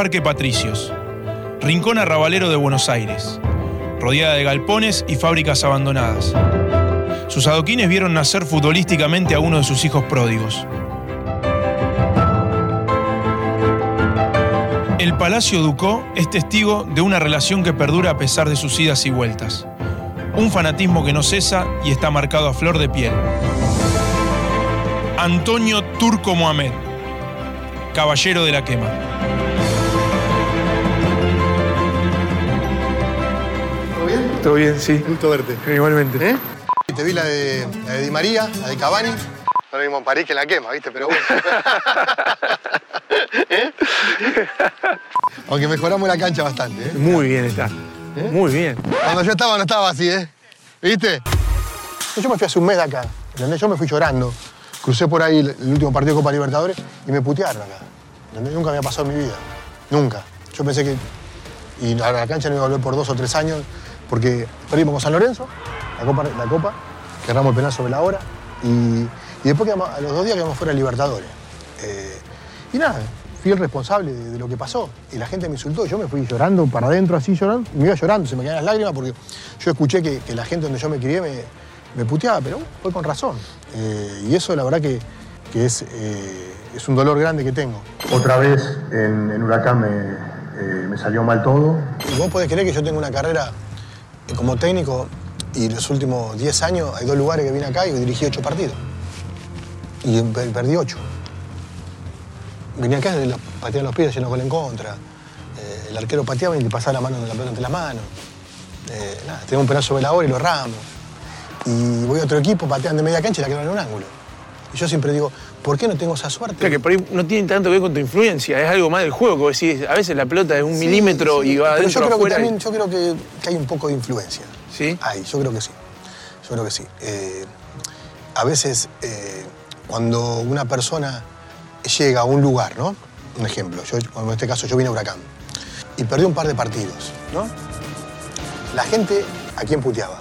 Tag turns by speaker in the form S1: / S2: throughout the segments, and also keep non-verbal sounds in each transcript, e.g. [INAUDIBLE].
S1: Parque Patricios, rincón arrabalero de Buenos Aires, rodeada de galpones y fábricas abandonadas. Sus adoquines vieron nacer futbolísticamente a uno de sus hijos pródigos. El Palacio Ducó es testigo de una relación que perdura a pesar de sus idas y vueltas. Un fanatismo que no cesa y está marcado a flor de piel. Antonio Turco Mohamed, caballero de la quema.
S2: ¿Todo bien?
S3: Sí.
S2: Gusto verte.
S3: Igualmente.
S2: ¿Eh? Te vi la de, la de Di María, la de Cavani. No lo mismo en París que en la quema, ¿viste? Pero bueno. [LAUGHS] ¿Eh? Aunque mejoramos la cancha bastante, ¿eh?
S3: Muy bien está. Muy bien.
S2: Cuando yo estaba no estaba así, ¿eh? ¿Viste? Yo me fui hace un mes de acá, ¿entendés? Yo me fui llorando. Crucé por ahí el, el último partido de Copa Libertadores y me putearon acá. ¿entendés? Nunca me había pasado en mi vida. Nunca. Yo pensé que... Y a la cancha no iba a volver por dos o tres años porque perdimos con San Lorenzo, la Copa, la copa el penal sobre la hora y, y después quedamos- a los dos días quedamos fuera de Libertadores. Eh, y nada, fui el responsable de, de lo que pasó. Y la gente me insultó. Yo me fui llorando para adentro, así llorando. Me iba llorando, se me caían las lágrimas porque yo escuché que, que la gente donde yo me crié me, me puteaba, pero fue con razón. Eh, y eso la verdad que, que es, eh, es un dolor grande que tengo. Otra vez en, en Huracán me, me salió mal todo. Y vos podés creer que yo tengo una carrera como técnico y los últimos 10 años hay dos lugares que vine acá y dirigí ocho partidos. Y per- perdí ocho. Venía acá los pateaban los pies, lleno gol en contra. Eh, el arquero pateaba y le pasaba la mano la pelota entre las manos. Eh, tenía un penal sobre la hora y lo ramos. Y voy a otro equipo, patean de media cancha y la quedan en un ángulo. Y yo siempre digo, ¿por qué no tengo esa suerte?
S3: Claro, que por ahí no tiene tanto que ver con tu influencia, es algo más del juego, que decís, a veces la pelota es un
S2: Sí,
S3: milímetro
S2: sí,
S3: y va
S2: Pero
S3: adentro
S2: yo creo
S3: afuera.
S2: que
S3: y-
S2: también, yo creo que, que hay un poco de influencia.
S3: ¿Sí?
S2: Hay, yo creo que sí. Yo creo que sí. Eh, a veces, eh, cuando una persona llega a un lugar, ¿no? Un ejemplo, yo, en este caso yo vine a Huracán y perdí un par de partidos, ¿no? La gente, ¿a quién puteaba?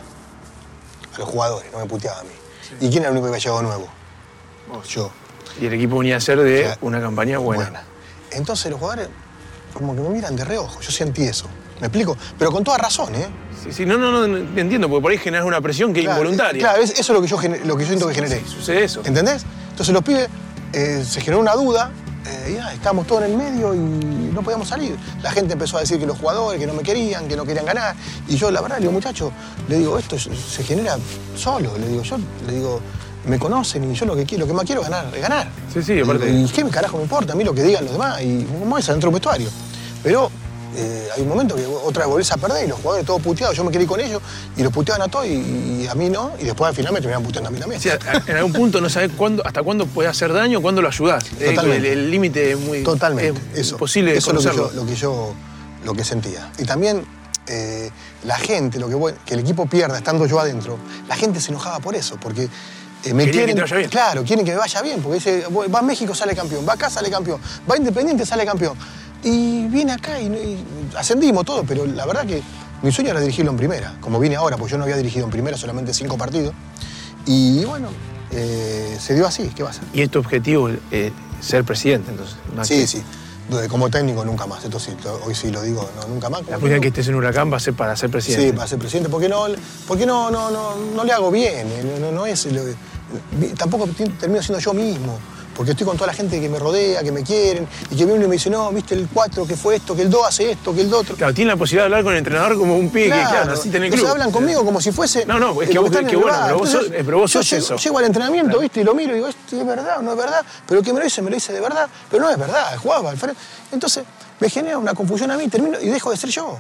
S2: A los jugadores, no me puteaba a mí. ¿Y quién era el único que había llegado nuevo? Yo.
S3: Y el equipo venía a ser de una campaña buena.
S2: Buena. Entonces los jugadores como que me miran de reojo, yo sentí eso. ¿Me explico? Pero con toda razón, ¿eh?
S3: Sí, sí, no, no, no, entiendo, porque por ahí generas una presión que es involuntaria.
S2: Claro, es- eso es lo que yo, lo que yo siento que generé.
S3: Sí, sucede eso.
S2: ¿Entendés? Entonces los pibes, eh, se generó una duda, eh, nada, estábamos todos en el medio y no podíamos salir. La gente empezó a decir que los jugadores, que no me querían, que no querían ganar. Y yo, la verdad, le digo, muchacho, le digo, esto se genera solo. Le digo, yo, le digo, me conocen y yo lo que quiero, lo que más quiero es ganar, es ganar.
S3: Sí, sí, aparte-
S2: ¿Y qué carajo me importa a mí lo que digan los demás? Y cómo es adentro del vestuario. Pero eh, hay un momento que otra vez volvés a perder y los jugadores todos puteados, yo me quedé con ellos y los puteaban a todos y, y a mí no. Y después al final me terminaban puteando a mí también.
S3: Sí, en algún punto no sabes cuándo, hasta cuándo puede hacer daño, cuándo lo ayudás. Eh,
S2: Totalmente.
S3: El el límite es muy.
S2: Totalmente.
S3: Es
S2: eso.
S3: imposible
S2: Eso es lo que, yo, lo que yo lo que sentía. Y también eh, la gente, lo que, que el equipo pierda estando yo adentro, la gente se enojaba por eso, porque eh, me
S3: Querían que
S2: quieren.
S3: te vaya bien.
S2: Claro, quieren que me vaya bien, porque dice, "Voy- va a México, sale campeón, va acá, sale campeón, va a Independiente, sale campeón. Y viene acá y, y ascendimos todo, pero la verdad que mi sueño era dirigirlo en primera, como vine ahora, porque yo no había dirigido en primera solamente cinco partidos. Y bueno, eh, se dio así, ¿qué va a ser?
S3: Y es tu objetivo eh, ser presidente, entonces.
S2: Sí,
S3: que-
S2: sí. De- Como técnico nunca más. Esto sí, hoy sí lo digo, no, nunca más.
S3: La próxima vez que estés en Huracán va a ser para ser presidente.
S2: Sí, para ser presidente. Porque no, porque no, no, no, no le hago bien. eh, No, no- no es. lo- tampoco termino siendo yo mismo. Porque estoy con toda la gente que me rodea, que me quieren, y que viene y me dice, no, viste el 4, que fue esto, que el 2 hace esto, que el 2 otro.
S3: Claro, tiene la posibilidad de hablar con el entrenador como un pibe que, claro, así en el club.
S2: hablan conmigo como si fuese.
S3: No, no, es que vos- que
S2: el
S3: bueno, pero vos sos-
S2: Entonces,
S3: pero vos
S2: yo
S3: sos
S2: llego,
S3: eso.
S2: llego al entrenamiento, ¿viste? Y lo miro y digo, ¿esto es verdad o no es verdad? Pero que me lo dice, me lo dice de verdad. Pero no es verdad, jugaba al frente. Entonces me genera una confusión a mí termino, y dejo de ser yo.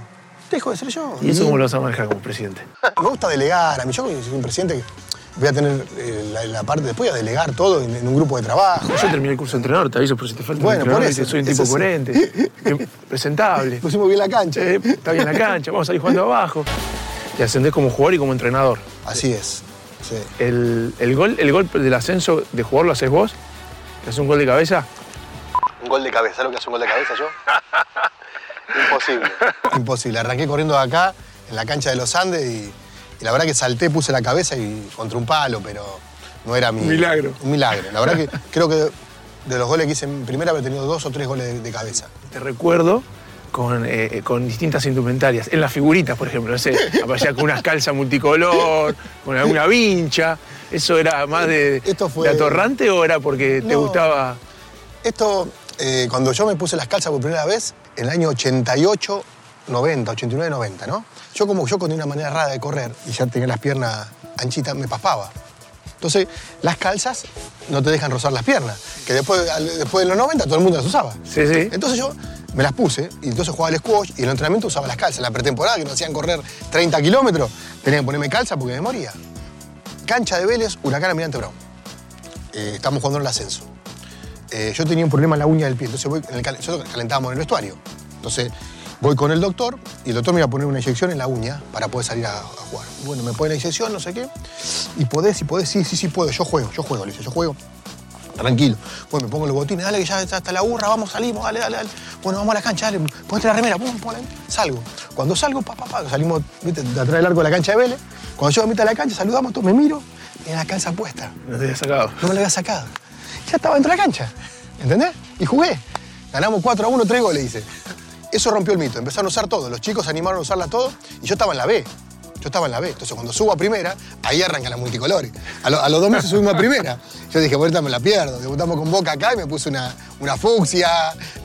S2: Dejo de ser yo.
S3: ¿Y eso cómo lo vas a manejar como presidente? [LAUGHS]
S2: Me gusta delegar. A mí yo soy un presidente que voy a tener eh, la, la parte después, voy a delegar todo en, en un grupo de trabajo.
S3: Yo terminé el curso de entrenador, te aviso por si te falta
S2: Bueno,
S3: un entrenador,
S2: por eso,
S3: soy un tipo
S2: sí.
S3: coherente, [LAUGHS] presentable.
S2: Pusimos bien la cancha.
S3: Eh, está bien la cancha, vamos a ir jugando abajo. Te ascendés como jugador y como entrenador.
S2: Así es. Sí.
S3: El, el gol, el gol del ascenso de jugador lo haces vos, que haces un gol de cabeza.
S2: Un gol de cabeza, ¿sabes lo que hace un gol de cabeza yo? [LAUGHS] Imposible. Imposible. Arranqué corriendo de acá, en la cancha de los Andes, y, y la verdad que salté, puse la cabeza y contra un palo, pero no era mi.
S3: Un milagro.
S2: Un milagro. La verdad que [LAUGHS] creo que de los goles que hice en primera había tenido dos o tres goles de, de cabeza.
S3: Te recuerdo con, eh, con distintas indumentarias. En las figuritas, por ejemplo, no sé, [LAUGHS] aparecía con unas calzas multicolor, con alguna vincha. ¿Eso era más de,
S2: Esto fue-
S3: de atorrante o era porque te gustaba?
S2: Esto, eh, cuando yo me puse las calzas por primera vez, en el año 88, 90, 89, 90, ¿no? Yo como yo con una manera rara de correr y ya tenía las piernas anchitas, me paspaba. Entonces, las calzas no te dejan rozar las piernas, que después, al- después de los 90 todo el mundo las usaba.
S3: Sí, sí.
S2: Entonces yo me las puse y entonces jugaba al squash y en el entrenamiento usaba las calzas. En la pretemporada, que nos hacían correr 30 kilómetros, tenía que ponerme calza porque me moría. Cancha de Vélez, Huracán Almirante Brown. Eh, estamos jugando en el ascenso. Eh, yo tenía un problema en la uña del pie, entonces voy en el cal- nosotros calentábamos en el vestuario. Entonces voy con el doctor y el doctor me iba a poner una inyección en la uña para poder salir a, a jugar. Y bueno, me pone la inyección, no sé qué. Y podés, y podés, sí, sí, sí puedo. Yo juego, yo juego, le dice, yo juego. Tranquilo. Bueno, me pongo los botines, dale que ya está hasta la burra, vamos, salimos, dale, dale, dale. Bueno, vamos a la cancha, dale, ponete la remera, pum, pum, salgo. Cuando salgo, pa, pa, pa, salimos, viste, de atrás del arco de la cancha de Vélez. Cuando yo a mitad de la cancha, saludamos, todos, me miro, y la calza puesta.
S3: No te había sacado.
S2: No me la había sacado. Ya estaba dentro de la cancha. ¿Entendés? Y jugué. Ganamos 4 a 1, 3 goles, hice. Eso rompió el mito. Empezaron a usar todo. Los chicos se animaron a usarla todo y yo estaba en la B. Yo estaba en la B. Entonces, cuando subo a primera, ahí arrancan las multicolores. A, lo- los dos meses subimos a primera. Yo dije, ahorita me la pierdo. Debutamos con Boca acá y me puse una, una fucsia.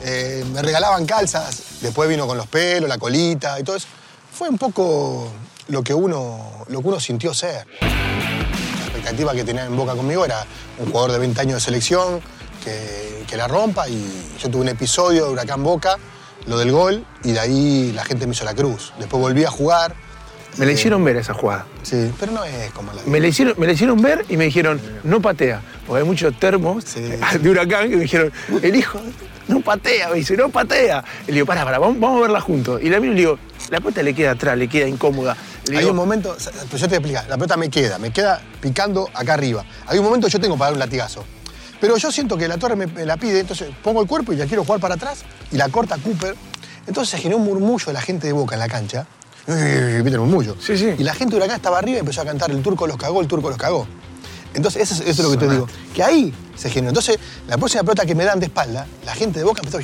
S2: eh, me regalaban calzas. Después vino con los pelos, la colita y todo eso. Fue un poco lo que uno, lo que uno sintió ser. La expectativa que tenía en Boca conmigo era un jugador de 20 años de selección que, que la rompa y yo tuve un episodio de Huracán Boca, lo del gol, y de ahí la gente me hizo la cruz. Después volví a jugar.
S3: Me la
S2: eh,
S3: hicieron ver esa jugada.
S2: Sí, pero no es como la
S3: Me la, hicieron, me la hicieron ver y me dijeron, no patea. Porque hay muchos termos
S2: Sí. [LAUGHS]
S3: de huracán que me dijeron, el hijo no patea, me dice, no patea. Y le digo, pará, pará, vamos, vamos a verla juntos. Y la miro y le digo, la pelota le queda atrás, le queda incómoda. Le
S2: Hay
S3: digo,
S2: un momento, pues yo te voy a explicar, la pelota me queda, me queda picando acá arriba. Hay un momento que yo tengo para dar un latigazo. Pero yo siento que la torre me, me la pide, entonces pongo el cuerpo y la quiero jugar para atrás y la corta Cooper. Entonces se generó un murmullo de la gente de Boca en la cancha. ¿Viste el murmullo?
S3: Sí, sí.
S2: Y la gente de Huracán estaba arriba y empezó a cantar el turco los cagó, el turco los cagó. Entonces, eso, es- eso es lo que te digo. Que ahí se generó. Entonces, la próxima pelota que me dan de espalda, la gente de Boca empezó a...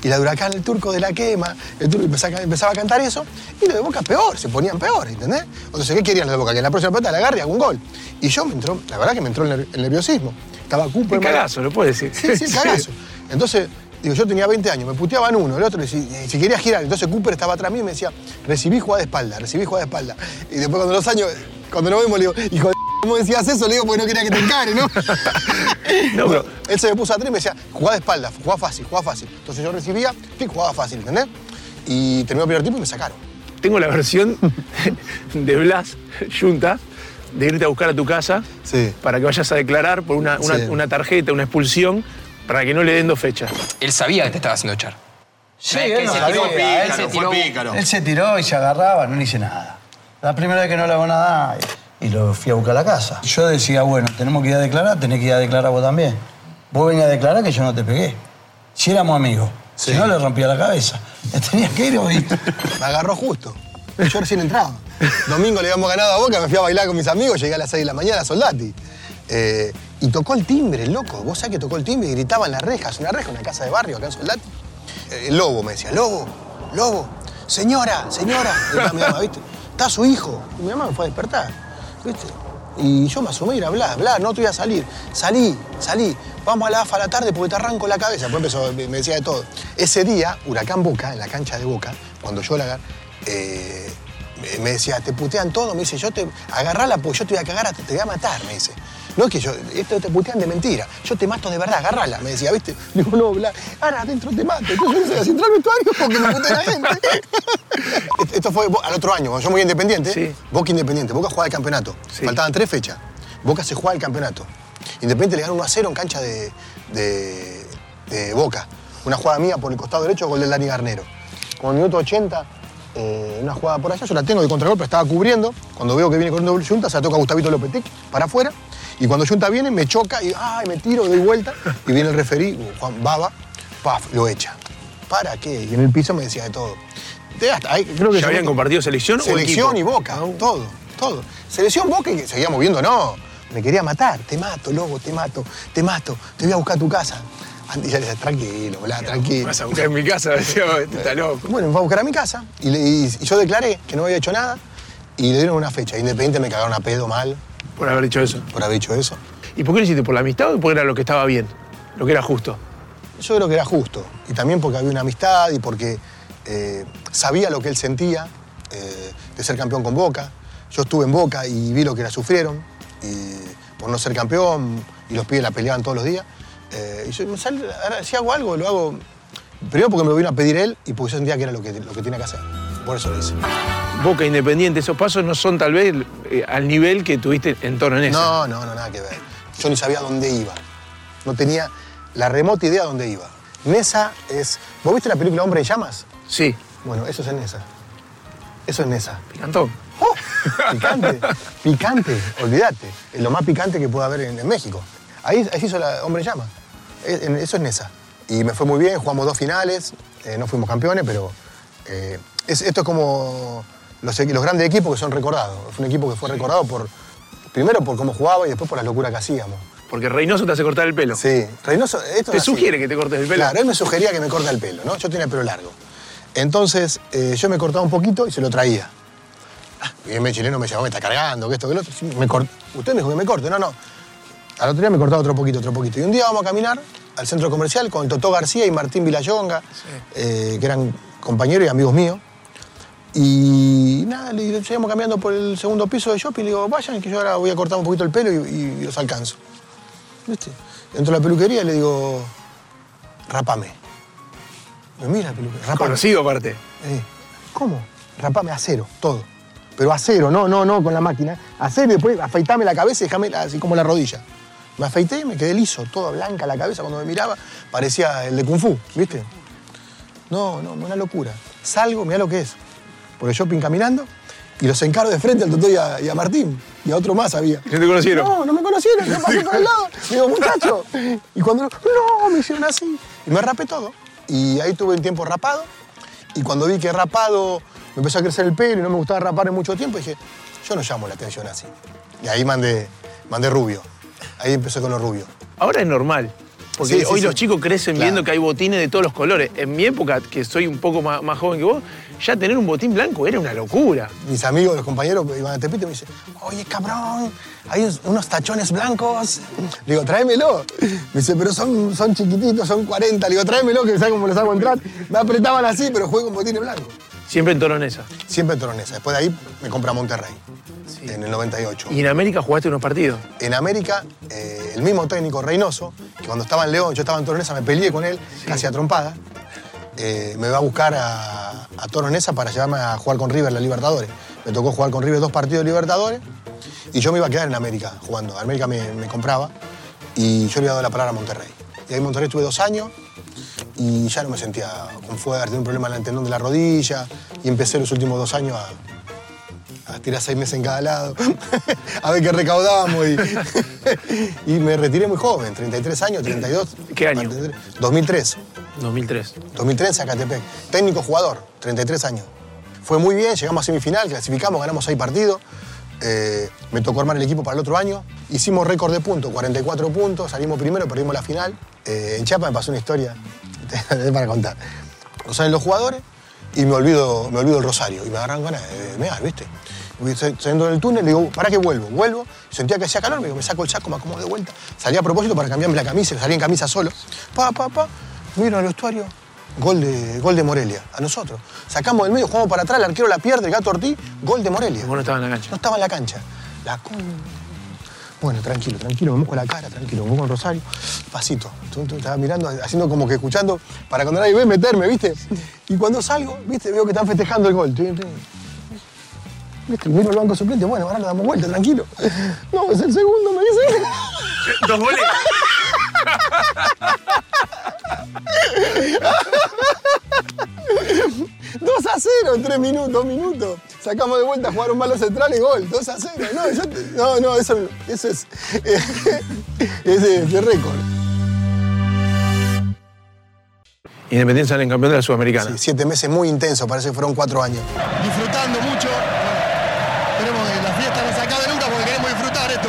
S2: Y la de Huracán, el turco de la quema, el turco empezaba, a- empezaba a cantar eso, y los de Boca peor, se ponían peor, ¿entendés? Entonces, ¿qué querían los de Boca? Que en la próxima pelota la agarre y haga un gol. Y yo me entró, la verdad que me entró el nerviosismo. Estaba Cooper.
S3: qué cagazo, lo puedes decir.
S2: Sí, [LAUGHS] sí, cagazo. Entonces, digo, yo tenía 20 años, me puteaban uno, el otro, y si, y si quería girar, entonces Cooper estaba atrás mío y me decía, recibí jugada de espalda, recibí jugada de espalda. Y después cuando los años, cuando nos vemos, le digo, hijo de ¿cómo decías eso? Le digo, porque no quería que te encare, ¿no? [LAUGHS]
S3: No, pero- [LAUGHS]
S2: Él se me puso atrás y me decía, jugá de espalda, jugá fácil, jugá fácil. Entonces yo recibía, y jugaba fácil, ¿entendés? Y terminó el primer tiempo y me sacaron.
S3: Tengo la versión de Blas, Junta, de irte a buscar a tu casa
S2: Sí.
S3: para que vayas a declarar por una, una-
S2: Sí.
S3: una tarjeta, una expulsión, para que no le den dos fechas.
S4: Él sabía que te estaba haciendo echar.
S5: Sí, él no
S4: se
S5: sabía,
S4: tiró
S5: él
S4: pícaro,
S5: se
S4: fue
S5: tiró-
S6: pícaro.
S5: Él se tiró y se agarraba, no le hice nada. La primera vez que no le hago nada y lo fui a buscar a la casa. Yo decía, bueno, tenemos que ir a declarar, tenés que ir a declarar vos también. Vos venís a declarar que yo no te pegué. Si éramos amigos,
S2: Sí.
S5: si no le rompía la cabeza. [LAUGHS] Le tenías que ir hoy.
S2: Me agarró justo. Yo recién entraba. Domingo le habíamos ganado a Boca, me fui a bailar con mis amigos, llegué a las 6 de la mañana a Soldati. Eh, y tocó el timbre, loco. Vos sabés que tocó el timbre y gritaba en las rejas, una reja, una casa de barrio acá en Soldati. Eh, el lobo me decía, lobo, lobo, señora, señora. Gritaba mi mamá, ¿viste? Está su hijo. Y mi mamá me fue a despertar, ¿viste? Y yo me asomé y era bla, bla, no te voy a salir. Salí, salí. Vamos a la AFA a la tarde porque te arranco la cabeza. Después empezó, me decía de todo. Ese día, Huracán Boca, en la cancha de Boca, cuando yo la eh, me- decía, te putean todo, me dice, yo te agarrala porque yo te voy a cagar, te voy a matar, me dice. No es que yo, esto te putean de mentira, yo te mato de verdad, agarrala, me decía, ¿viste? [LAUGHS] Digo, no, bla, ahora adentro te mato. Entonces yo entrar al vestuario porque me putea la gente. [LAUGHS] Esto fue al otro año, cuando yo a independiente,
S3: Sí.
S2: Boca Independiente, Boca jugaba el campeonato.
S3: Sí.
S2: Faltaban tres fechas. Boca se jugaba el campeonato. Independiente le ganó 1 a 0 en cancha de, de- de Boca. Una jugada mía por el costado derecho, gol de Dani Garnero. Con el minuto 80, eh, una jugada por allá, yo la tengo de contragolpe, estaba cubriendo. Cuando veo que viene un Junta, se la toca a Gustavito Lopetic para afuera. Y cuando Junta viene, me choca y ay, me tiro, doy vuelta. Y viene el referí, Juan Baba, paf, lo echa. ¿Para qué? Y en el piso me decía de todo. De hasta ahí, creo que
S3: ¿Ya habían compartido selección o
S2: Selección y Boca,
S3: Ah,
S2: todo, todo. Selección Boca y seguíamos viendo, no. Me quería matar. Te mato, lobo, te mato, te mato. Te voy a buscar a tu casa. Andy ya le decía, tranquilo, bla, tranquilo.
S3: Vas a buscar en mi casa, [LAUGHS] decía, está loco.
S2: Bueno, me fue a buscar a mi casa y, le- y- y yo declaré que no había hecho nada y le dieron una fecha. Independiente me cagaron a pedo mal
S3: Por haber dicho eso.
S2: por haber hecho eso.
S3: ¿Y por qué lo hiciste? ¿Por la amistad o porque era lo que estaba bien? Lo que era justo.
S2: Yo creo que era justo. Y también porque había una amistad y porque eh, sabía lo que él sentía eh, de ser campeón con Boca. Yo estuve en Boca y vi lo que la sufrieron y por no ser campeón y los pibes la peleaban todos los días. Eh, y yo ahora, si hago algo, lo hago primero porque me lo vino a pedir él y porque yo sentía que era lo que, lo que tenía que hacer. Por eso lo hice.
S3: Boca Independiente, esos pasos no son tal vez eh, al nivel que tuviste en torno en eso.
S2: No, no, no, nada que ver. Yo ni sabía dónde iba. No tenía la remota idea de dónde iba. Nesa es. ¿Vos viste la película Hombre en Llamas?
S3: Sí,
S2: Bueno, eso es en Nesa. Eso es Nesa.
S3: picantón.
S2: ¡Oh! Picante, picante, olvídate. Es lo más picante que puede haber en, en México. Ahí, ahí se hizo la Hombre en Llamas. En- Eso es Nesa. Y me fue muy bien, jugamos dos finales, eh, no fuimos campeones, pero eh, es- esto es como los, grandes equipos que son recordados. Fue un equipo que fue recordado por, primero por cómo jugaba y después por las locuras que hacíamos.
S3: Porque Reynoso te hace cortar el pelo.
S2: Sí, Reynoso, esto
S3: Te
S2: así.
S3: sugiere que te cortes el pelo.
S2: Claro, él me sugería que me corte el pelo, ¿no? Yo tenía el pelo largo. Entonces, eh, yo me cortaba un poquito y se lo traía. Ah, y el chileno me llamó, me está cargando, que esto, que lo otro. Sí, me cort- Usted me dijo que me corte, no, no. Al otro día me cortaba otro poquito, otro poquito. Y un día vamos a caminar al centro comercial con Totó García y Martín Vilayonga, eh, que eran compañeros y amigos míos. Y nada, le digo, seguimos caminando por el segundo piso de shopping y le digo, vayan, que yo ahora voy a cortar un poquito el pelo y, y los alcanzo. ¿Viste? Entro a la peluquería y le digo, rapame. Me mira la peluquería, rapame.
S3: Conocido aparte.
S2: Eh, ¿Cómo? Rapame a cero, todo. Pero a cero, no, no, no con la máquina. A cero y después afeitame la cabeza y dejame así como la rodilla. Me afeité y me quedé liso, toda blanca la cabeza. Cuando me miraba, parecía el de Kung Fu, ¿viste? No, no, una locura. Salgo, mirá lo que es. Por el shopping caminando y los encaro de frente al y a, y a Martín. Y a otro más había.
S3: ¿No te conocieron?
S2: No, no me conocieron, yo pasé por el lado. Digo, muchacho. Y cuando, no, me hicieron así. Y me rapé todo. Y ahí tuve un tiempo rapado. Y cuando vi que rapado me empezó a crecer el pelo y no me gustaba rapar en mucho tiempo, dije, yo no llamo la atención así. Y ahí mandé, mandé rubio. Ahí empecé con los rubios.
S3: Ahora es normal. Porque
S2: Sí,
S3: hoy
S2: sí.
S3: los chicos crecen
S2: Claro.
S3: viendo que hay botines de todos los colores. En mi época, que soy un poco más, más joven que vos, ya tener un botín blanco era una locura.
S2: Mis amigos, los compañeros iban a Tepito y me dicen, oye, cabrón, hay unos tachones blancos. Le digo, tráemelo. Me dice, pero son, son chiquititos, son 40. Le digo, tráemelo, que sabes cómo los hago entrar. Me apretaban así, pero juego con botines blancos.
S3: Siempre en Toronesa.
S2: Siempre en Toronesa. Después de ahí me compré a Monterrey, en el 98.
S3: Y en América jugaste unos partidos.
S2: En América, eh, el mismo técnico, Reynoso, que cuando estaba en León, yo estaba en Toronesa, me peleé con él, casi a trompada, eh, me va a buscar a, a Toronesa para llevarme a jugar con River la Libertadores. Me tocó jugar con River dos partidos de Libertadores y yo me iba a quedar en América jugando. América me, me compraba y yo le había dado la palabra a Monterrey. Y ahí en Monterrey estuve dos años y ya no me sentía con fuerza, tenía un problema en el tendón de la rodilla y empecé los últimos dos años a, a tirar seis meses en cada lado, [LAUGHS] a ver qué recaudábamos. Y, [LAUGHS] y me retiré muy joven, 33 años, 32.
S3: ¿Qué año?
S2: 2003.
S3: 2003.
S2: 2003 en Zacatepec. Técnico jugador, 33 años. Fue muy bien, llegamos a semifinal, clasificamos, ganamos seis partidos. Eh, me tocó armar el equipo para el otro año. Hicimos récord de puntos, 44 puntos, salimos primero, perdimos la final. Eh, en Chiapas me pasó una historia [LAUGHS] para contar. No salen los jugadores y me olvido, me olvido el rosario. Y me agarran ganas de mear, ¿viste? Saliendo del túnel, le digo, ¿para qué vuelvo? Vuelvo, sentía que hacía calor, me digo, me saco el saco, me acomodo de vuelta. Salí a propósito para cambiarme la camisa, salí en camisa solo. Pa, pa, pa, miro al vestuario, gol de, gol de Morelia, a nosotros. Sacamos del medio, jugamos para atrás, el arquero la pierde, el gato Ortiz, gol de Morelia.
S3: Vos no estabas en la cancha.
S2: No estaba en la cancha. La con... Bueno, tranquilo, tranquilo, me mojo la cara, tranquilo, me mojo el rosario. Pasito. Estaba mirando, haciendo como que escuchando para cuando nadie ve meterme, ¿viste? Y cuando salgo, ¿viste? Veo que están festejando el gol. ¿Viste? Miro el banco suplente, bueno, ahora le damos vuelta, tranquilo. No, es el segundo, me dice.
S3: ¿Dos goles? [LAUGHS]
S2: ¡2 a 0 en 3 minutos, 2 minutos. Sacamos de vuelta, jugaron malos centrales, gol, 2 a 0. No, yo te- no, no, eso, eso es. [LAUGHS] es de, de récord.
S3: Independiente sale en campeón de la Sudamericana.
S2: Sí, siete meses muy intensos, parece que fueron cuatro años.
S6: disfrutando mucho. Esperemos que la fiesta no se acabe nunca porque queremos disfrutar esto.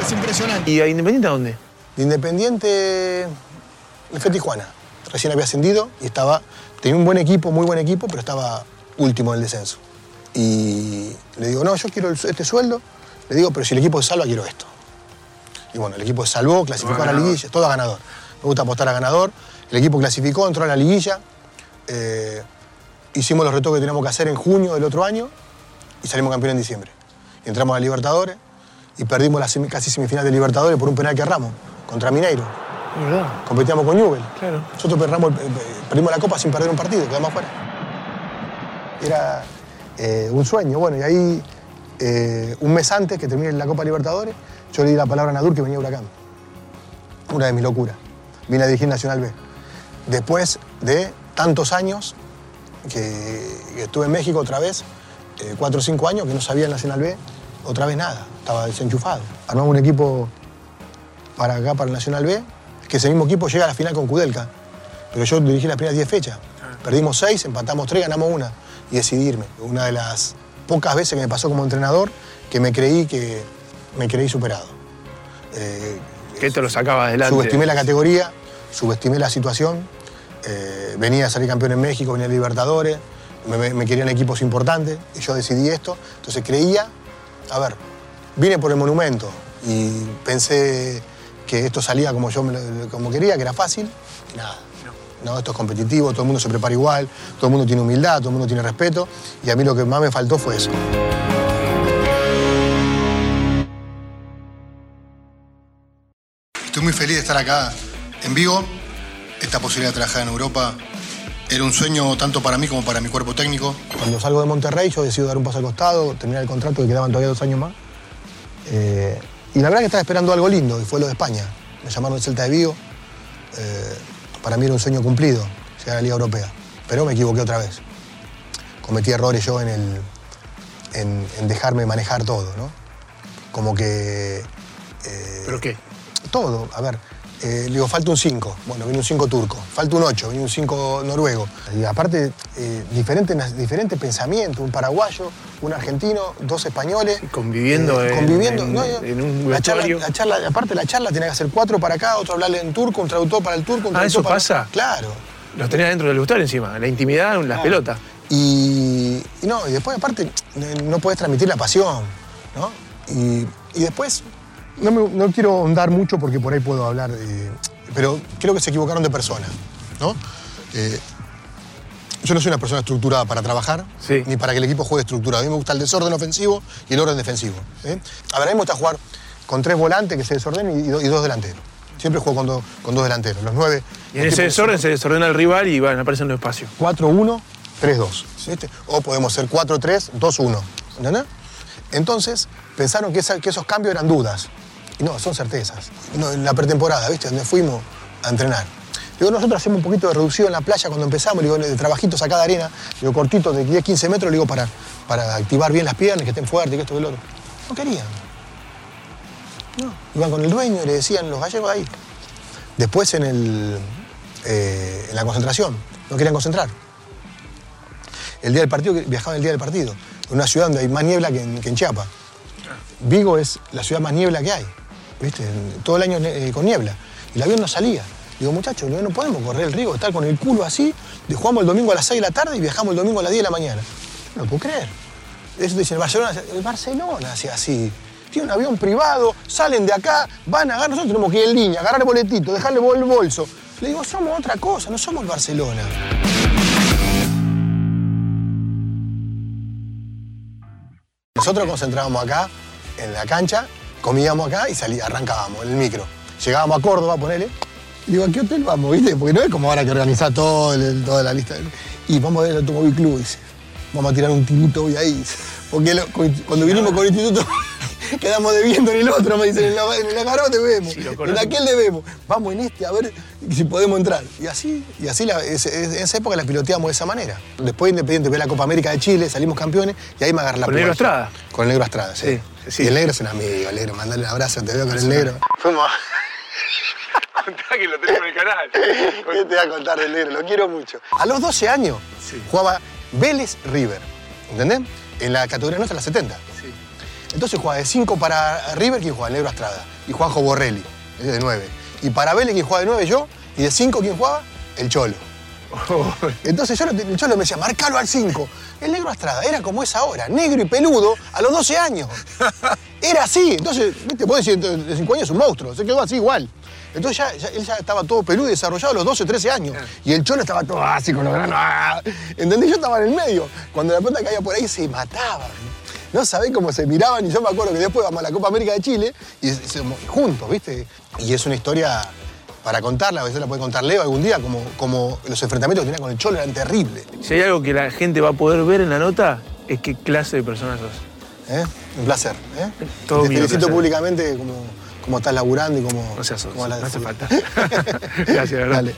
S2: Es impresionante.
S3: ¿Y a Independiente a dónde?
S2: De Independiente, a Tijuana. Recién había ascendido y estaba, tenía un buen equipo, muy buen equipo, pero estaba último en el descenso. Y le digo, no, yo quiero este sueldo. Le digo, pero si el equipo se salva, quiero esto. Y bueno, el equipo se salvó, clasificó a la liguilla, todo a ganador. Me gusta apostar a ganador. El equipo clasificó, entró a la liguilla. Eh, hicimos los retoques que teníamos que hacer en junio del otro año y salimos campeón en diciembre. Y entramos a Libertadores y perdimos la semi- casi semifinal de Libertadores por un penal que erramos contra Mineiro.
S3: Verdad.
S2: Competíamos con Newell.
S3: Claro.
S2: Nosotros perdimos la copa sin perder un partido, quedamos afuera. Era eh, un sueño. Bueno, y ahí, eh, un mes antes que termine la Copa Libertadores, yo le di la palabra a Nadur que venía a Huracán. Una de mis locuras. Vine a dirigir Nacional B. Después de tantos años que, que estuve en México otra vez, eh, cuatro o cinco años, que no sabía el Nacional B, otra vez nada, estaba desenchufado. Armamos un equipo para acá, para el Nacional B, que ese mismo equipo llega a la final con Kudelka. Pero yo dirigí las primeras 10 fechas. Perdimos 6, empatamos 3, ganamos una y decidí irme. Una de las pocas veces que me pasó como entrenador que me creí que me creí superado. Eh,
S3: Que esto lo sacaba adelante.
S2: subestimé la categoría, subestimé la situación. eh, venía a salir campeón en México, venía a Libertadores, me querían equipos importantes y yo decidí esto. Entonces creía, a ver, vine por el monumento y pensé que esto salía como yo me lo- como quería, que era fácil, nada. No, esto es competitivo, todo el mundo se prepara igual, todo el mundo tiene humildad, todo el mundo tiene respeto y a mí lo que más me faltó fue eso. Estoy muy feliz de estar acá en Vigo. Esta posibilidad de trabajar en Europa era un sueño tanto para mí como para mi cuerpo técnico. Cuando salgo de Monterrey, yo decido dar un paso al costado, terminar el contrato, que quedaban todavía dos años más. Eh, y la verdad que estaba esperando algo lindo, y fue lo de España. Me llamaron del Celta de Vigo. Eh, para mí era un sueño cumplido, llegar a la Liga Europea. Pero me equivoqué otra vez. Cometí errores yo en, el, en, en dejarme manejar todo, ¿no? Como que eh,
S3: ¿Pero qué?
S2: todo. A ver, eh, le digo, falta un 5. Bueno, viene un 5 turco. Falta un 8, viene un 5 noruego. Y aparte, eh, diferente, diferente pensamiento. Un paraguayo, un argentino, dos españoles.
S3: Conviviendo en-
S2: conviviendo.
S3: en-
S2: no,
S3: en un
S2: la charla, la charla, aparte, la charla tenía que hacer cuatro para acá, otro hablarle en turco, un traductor para el turco, un
S3: Ah, ¿eso
S2: para-
S3: pasa?
S2: Claro.
S3: Los tenía dentro del vestuario encima. La intimidad, las pelotas.
S2: Y, y no, y después aparte eh, no puedes transmitir la pasión, ¿no? Y, y después, no, me- no quiero ahondar mucho porque por ahí puedo hablar, eh, pero creo que se equivocaron de persona, ¿no? Eh, yo no soy una persona estructurada para trabajar,
S3: Sí.
S2: ni para que el equipo juegue estructurado. A mí me gusta el desorden ofensivo y el orden defensivo. ¿eh? A ver, a mí me gusta jugar con tres volantes que se desordenen y, do- y dos delanteros. Siempre juego con, do- con dos delanteros. Los nueve.
S3: Y en ese desorden se desordena el rival y van, aparecen los espacios.
S2: 4-1, 3-2. ¿viste? O podemos ser 4-3, 2-1. ¿Entendés? Entonces, pensaron que, esa- que esos cambios eran dudas. Y no, son certezas. No, en la pretemporada, ¿viste? Donde fuimos a entrenar. Digo, nosotros hacemos un poquito de reducido en la playa cuando empezamos, digo, de trabajitos acá de arena, digo, cortitos de 10, 15 metros, digo, para, para activar bien las piernas, que estén fuertes, que esto, que lo otro. No querían. No. Iban con el dueño y le decían los gallegos ahí. Después en, el, eh, en la concentración, no querían concentrar. El día del partido, viajaban el día del partido, en una ciudad donde hay más niebla que en, que en Chiapas. Vigo es la ciudad más niebla que hay, Todo el año eh, con niebla. Y el avión no salía. Digo, muchachos, no, podemos correr el riesgo de estar con el culo así, de jugamos el domingo a las 6 de la tarde y viajamos el domingo a las 10 de la mañana. No lo puedo creer. Eso te dicen, el Barcelona, el Barcelona hacía así. Tiene un avión privado, salen de acá, van a agarrar, nosotros tenemos que ir en línea, agarrar el boletito, dejarle el bolso. Le digo, somos otra cosa, no somos el Barcelona. Nosotros concentrábamos acá, en la cancha, comíamos acá y salí, arrancábamos en el micro. Llegábamos a Córdoba, ponele. Y digo, ¿a qué hotel vamos? ¿Viste? Porque no es como ahora que organiza todo, el- toda la lista. Y vamos a ver el Automóvil Club, dice. Vamos a tirar un tirito hoy ahí. Porque lo- cuando vinimos con el instituto, [LAUGHS] quedamos debiendo en el otro, me dicen, en, la, en el debemos,
S3: Sí,
S2: en aquel debemos. Vamos en este a ver si podemos entrar. Y así, y así la- es- es- en esa época la piloteamos de esa manera. Después Independiente ve la Copa América de Chile, salimos campeones y ahí me agarra la púa.
S3: Estrada.
S2: Con el negro Estrada, sí.
S3: Sí, sí.
S2: Y el negro es un amigo, el negro, mandale un abrazo, te veo con el negro. Fuimos. [LAUGHS]
S3: Contá que lo tenemos en el canal.
S2: ¿Qué te voy a contar del negro? Lo quiero mucho. A los 12 años jugaba Vélez River, ¿entendés? En la categoría nuestra, la 70. Entonces jugaba de 5 para River, ¿quién jugaba? El Negro Estrada. Y Juanjo Borrelli, de 9. Y para Vélez, ¿quién jugaba de 9? Yo. Y de 5, ¿quién jugaba? El Cholo. [LAUGHS] Entonces yo, lo- el Cholo me decía, marcalo al 5. El Negro Estrada era como es ahora, negro y peludo a los 12 años. [LAUGHS] Era así. Entonces, viste, vos decís, de 5 años es un monstruo, se quedó así igual. Entonces ya, ya- él ya estaba todo peludo y desarrollado a los 12, 13 años. Y el Cholo estaba todo así con los granos. ¡ah! ¿Entendés? Yo estaba en el medio. Cuando la pelota caía por ahí se mataban. No sabés cómo se miraban y yo me acuerdo que después vamos a la Copa América de Chile y juntos, ¿viste? Y es una historia para contarla, a veces la puede contar Leo algún día, como, como los enfrentamientos que tenía con el Cholo eran terribles.
S3: Si hay algo que la gente va a poder ver en la nota, es qué clase de persona sos.
S2: ¿Eh? Un placer. ¿eh?
S3: Todo
S2: Te felicito públicamente como, como, estás laburando y como...
S3: No seas
S2: sos,
S3: no hace falta. [LAUGHS] Gracias, ¿verdad?
S2: Dale.